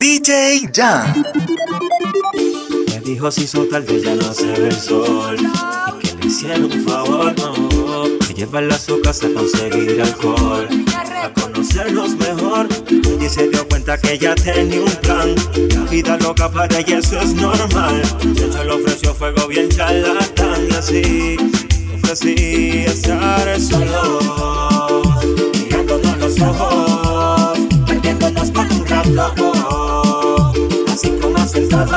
DJ Jan. Me dijo si su tarde ya no se ve el sol. Y que le hiciera un favor, no. Que llevarla a su casa a conseguir alcohol. A conocerlos mejor. Y se dio cuenta que ella tenía un plan. La vida loca para ella eso es normal. De hecho le ofreció fuego bien charlatán. Y así ofrecí estar solo. Mirándonos los ojos. Metiéndonos con un loco. Así como hacen todos.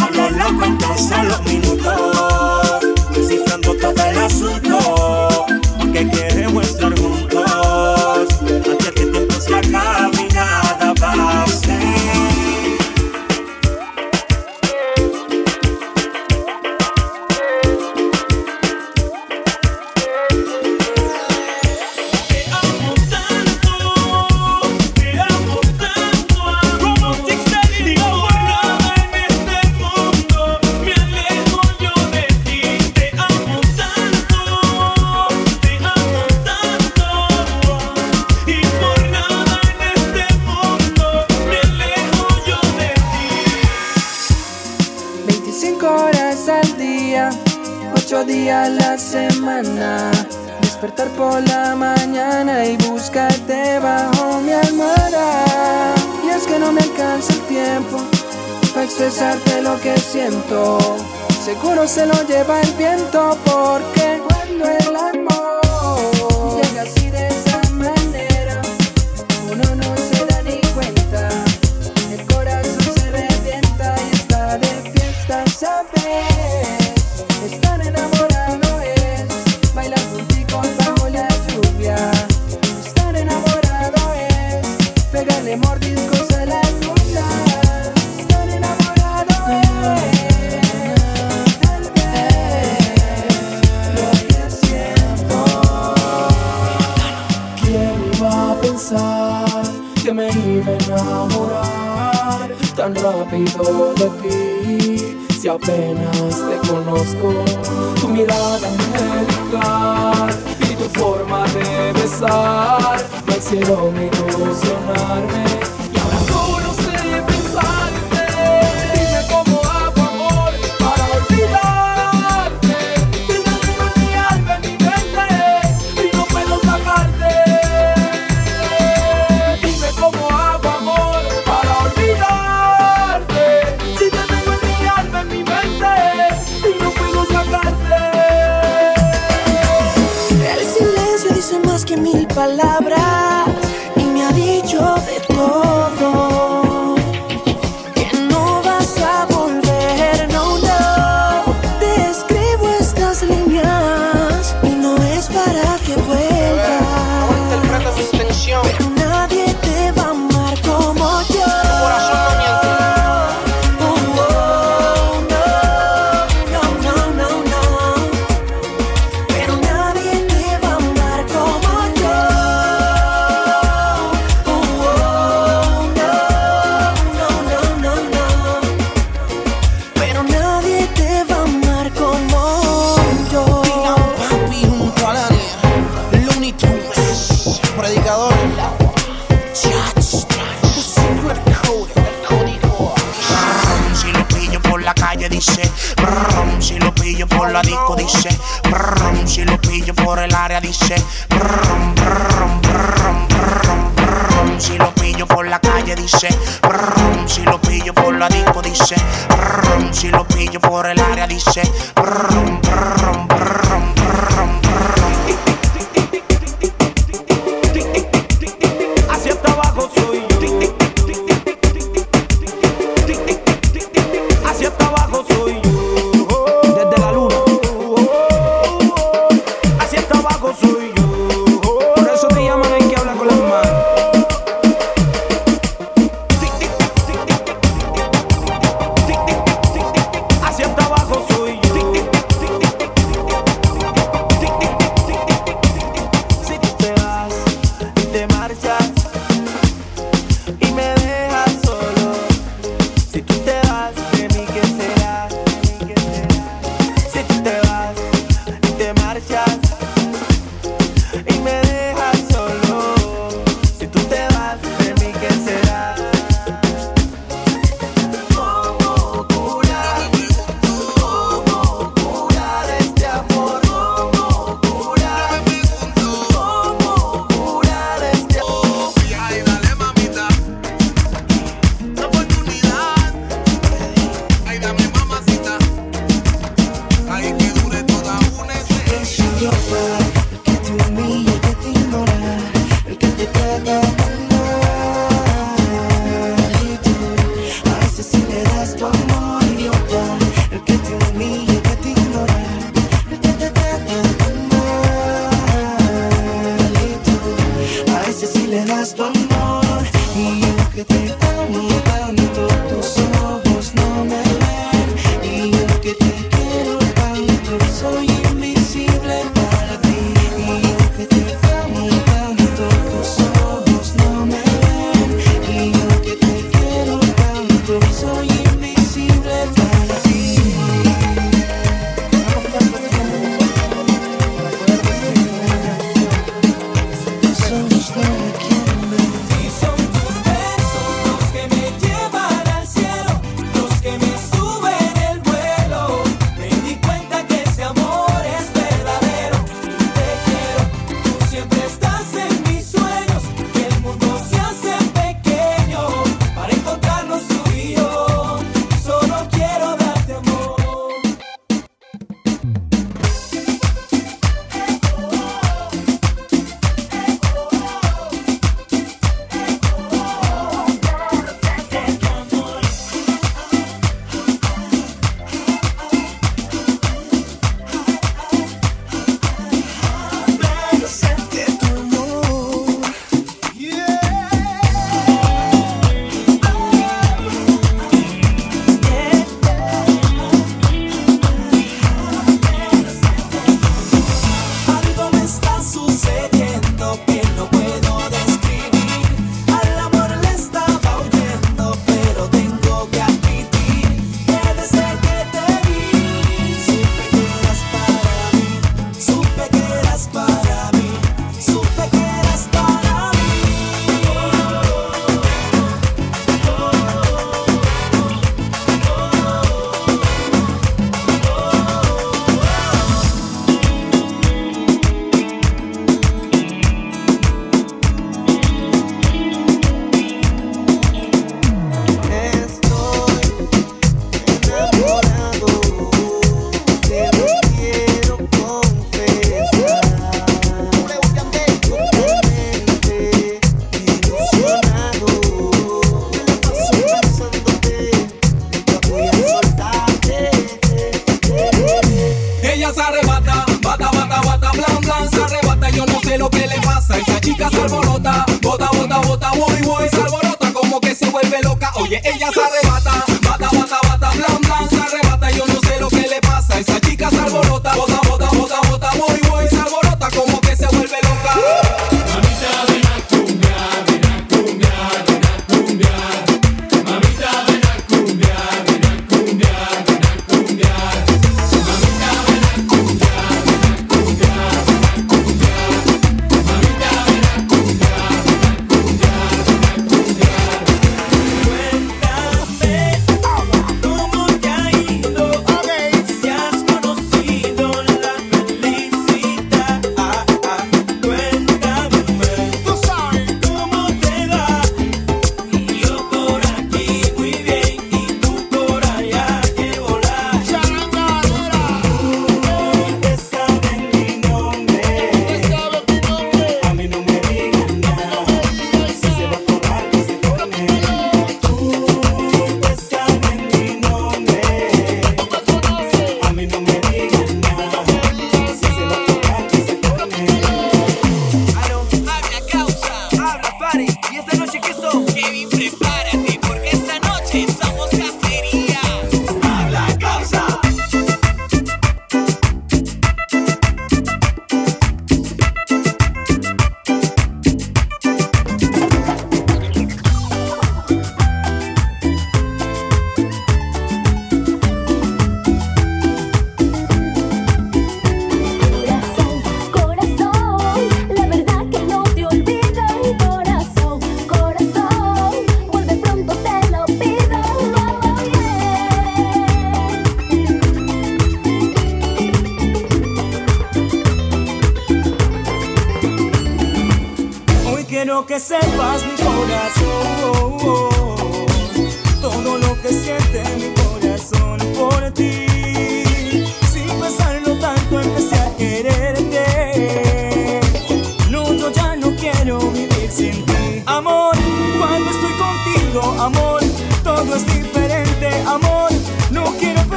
A lo loco empiezan los minutos. Descifrando todo el asunto. Porque 25 horas al día, 8 días a la semana. Despertar por la mañana y buscarte bajo mi almohada. Y es que no me alcanza el tiempo para expresarte lo que siento. Seguro se lo lleva el viento porque cuando el amor de ti? Si apenas te conozco, tu mirada angelical y tu forma de besar me hicieron ilusionarme. Dice, brrrm, si lo pillo por la disco dice, brrrm, si lo pillo por el área dice,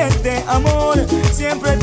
perderte, amor, siempre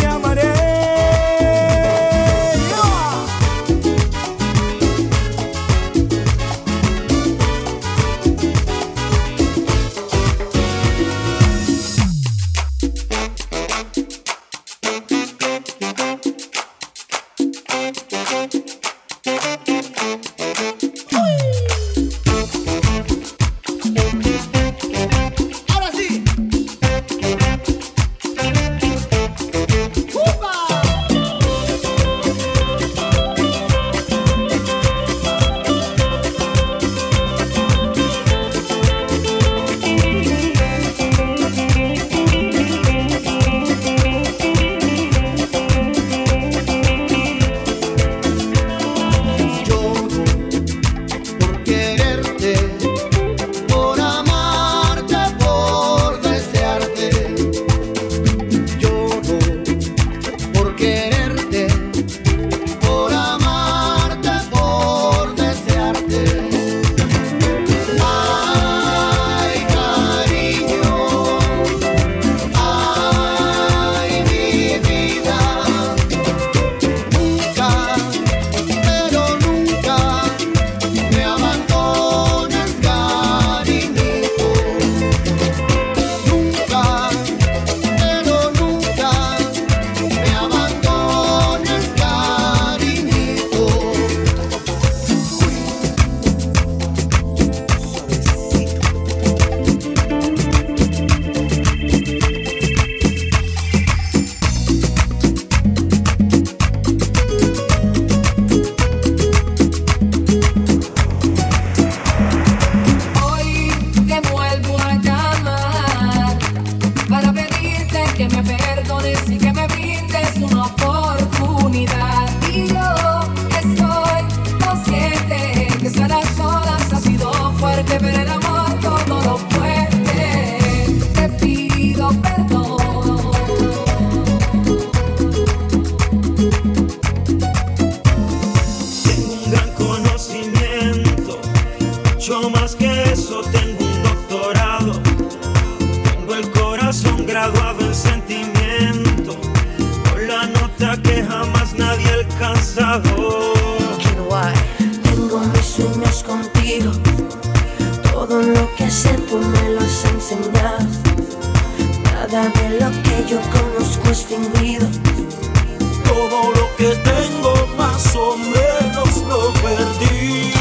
Todo lo que sé tú me lo has enseñado. Nada de lo que yo conozco es fingido. Todo lo que tengo más o menos lo perdí.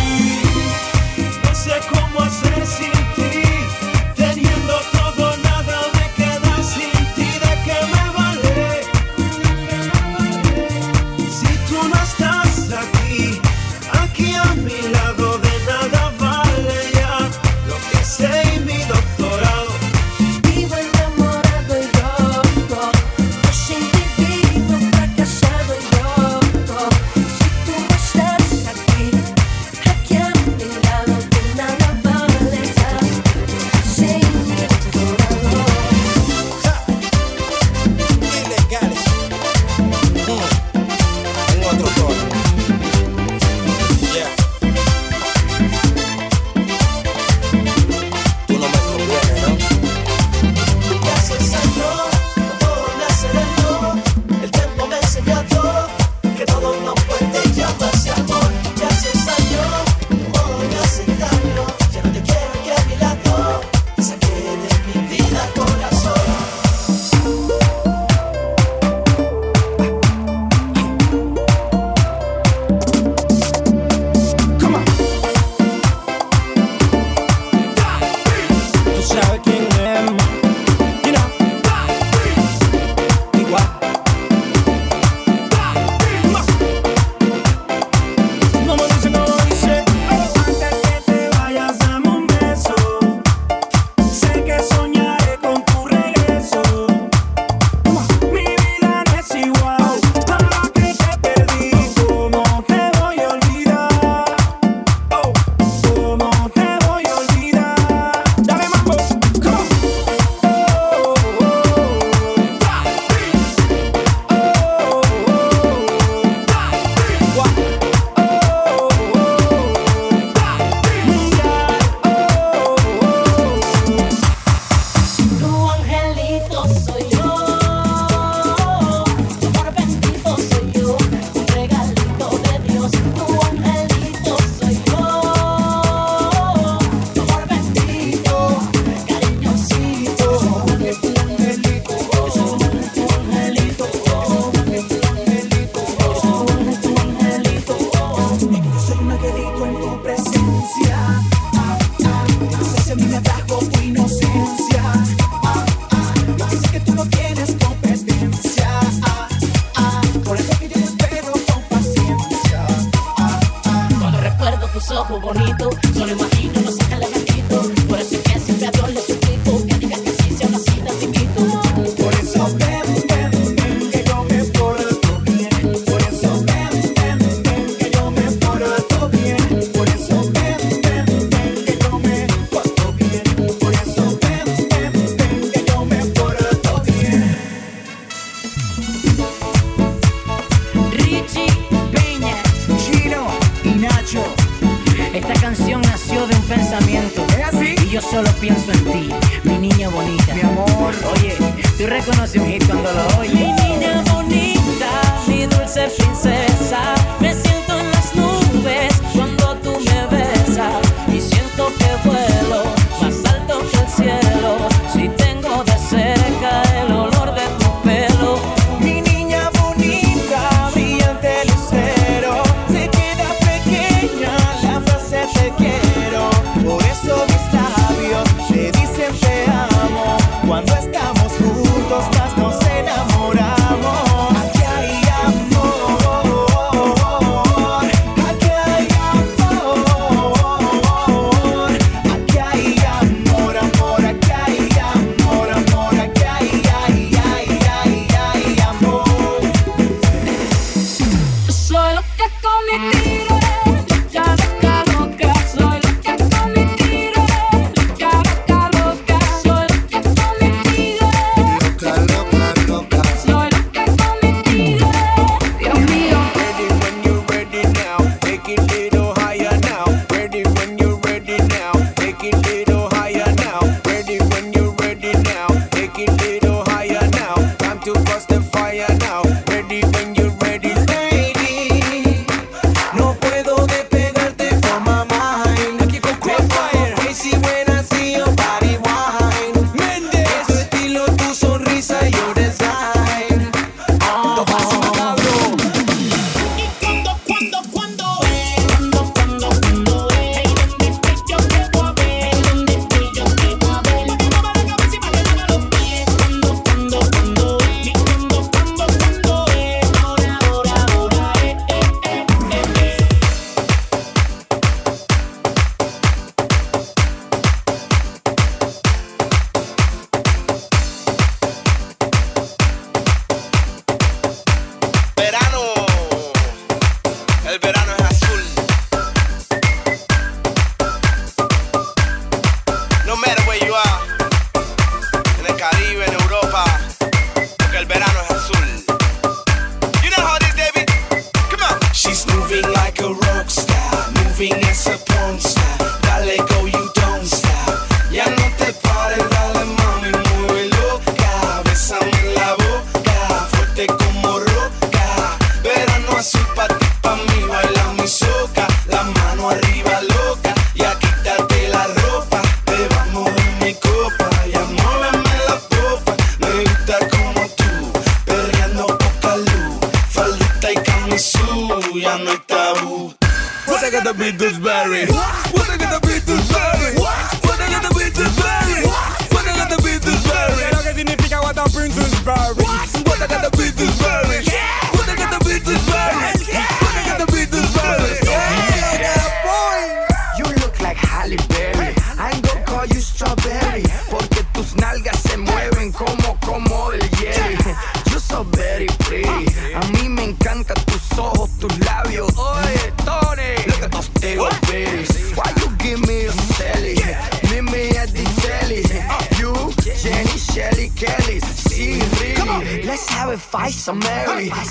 Bring.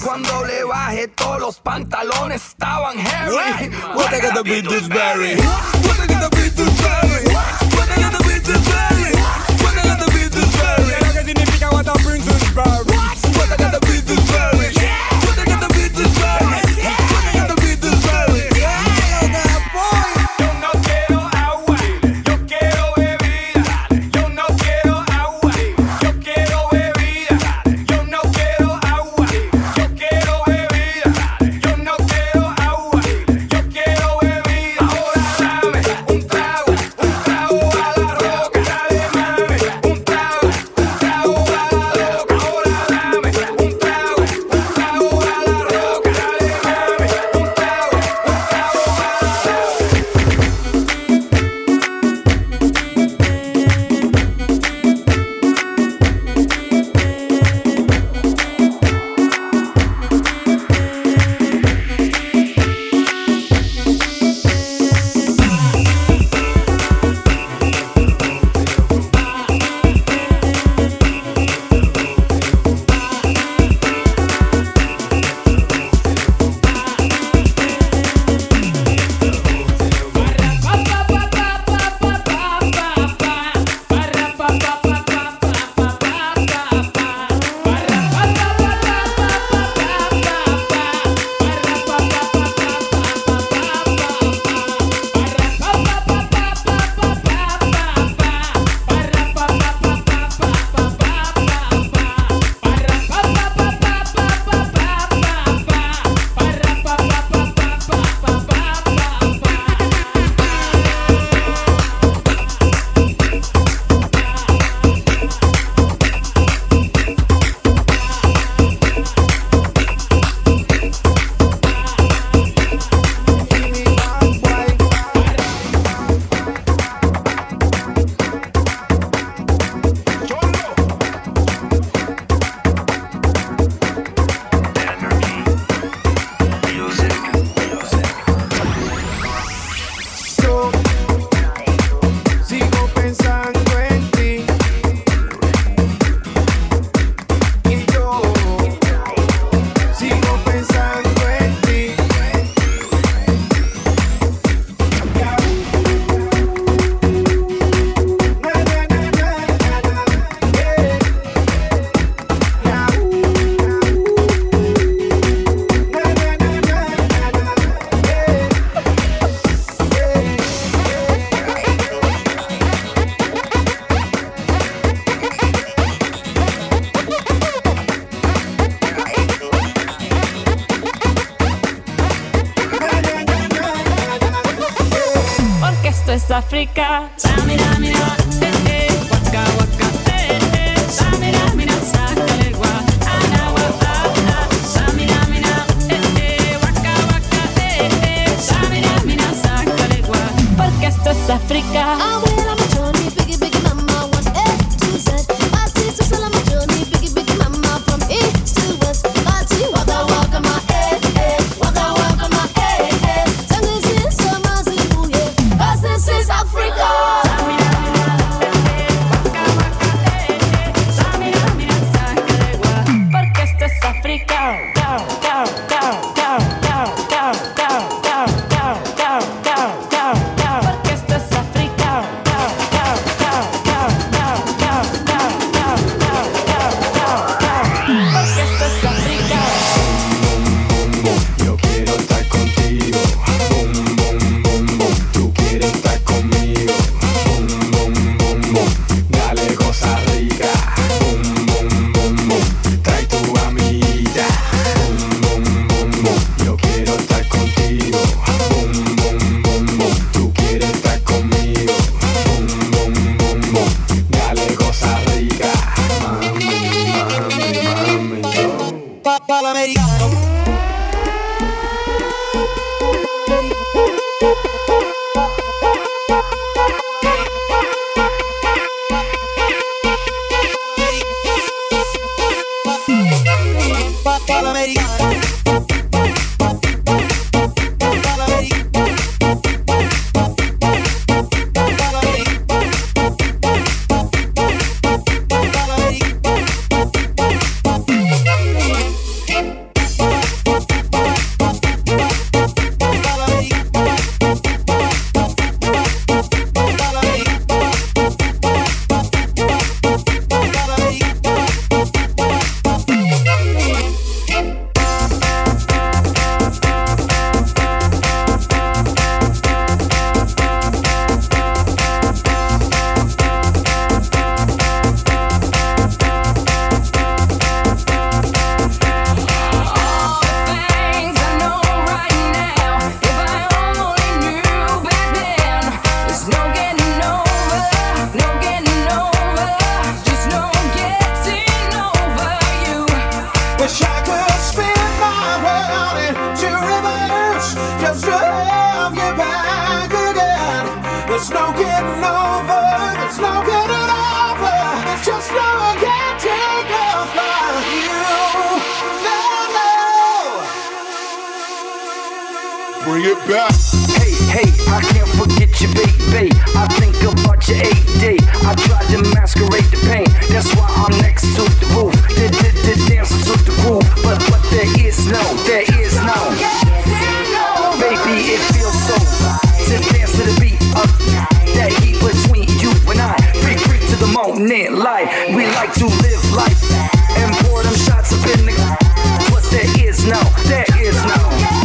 Cuando le bajé todos los pantalones estaban heavy. What I gotta be Dewsbury. americana. Bring it back. Hey, hey, I can't forget you, baby. I think about your AD. I tried to masquerade the pain. That's why I'm next to the roof. The, the, the dancing to the groove. But, but there is no, there is no. Baby, it feels so right to dance to the beat of that heat between you and I. Free, free to the moment, light. We like to live life and pour them shots up in the. But there is no, there is no.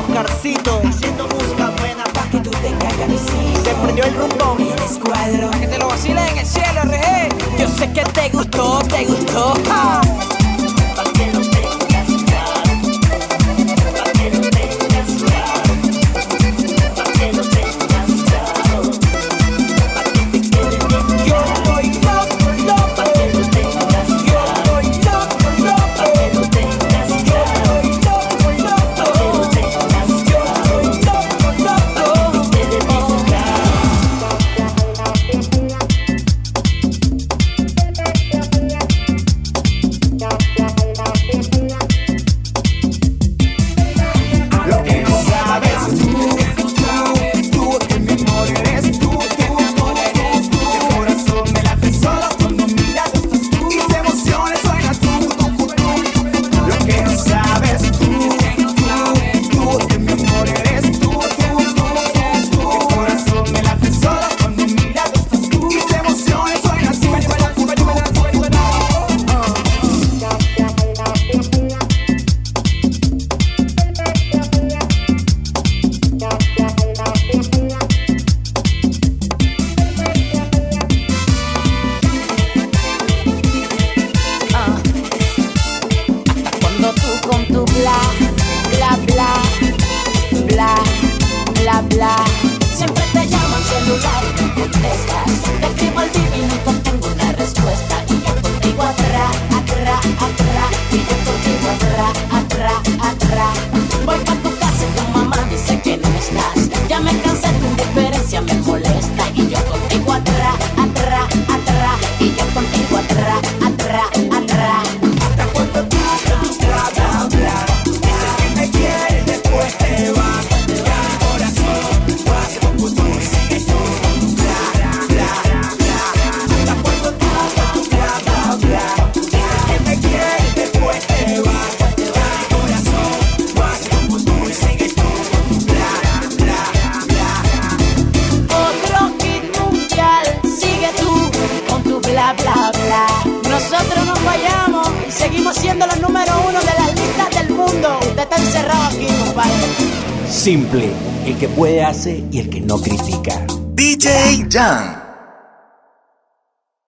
Oscarcito. Haciendo música buena pa' que tú te caigas y sí. Se prendió el rumbo y el escuadro que te lo vacilen en el cielo, RG Yo sé que te gustó, te gustó.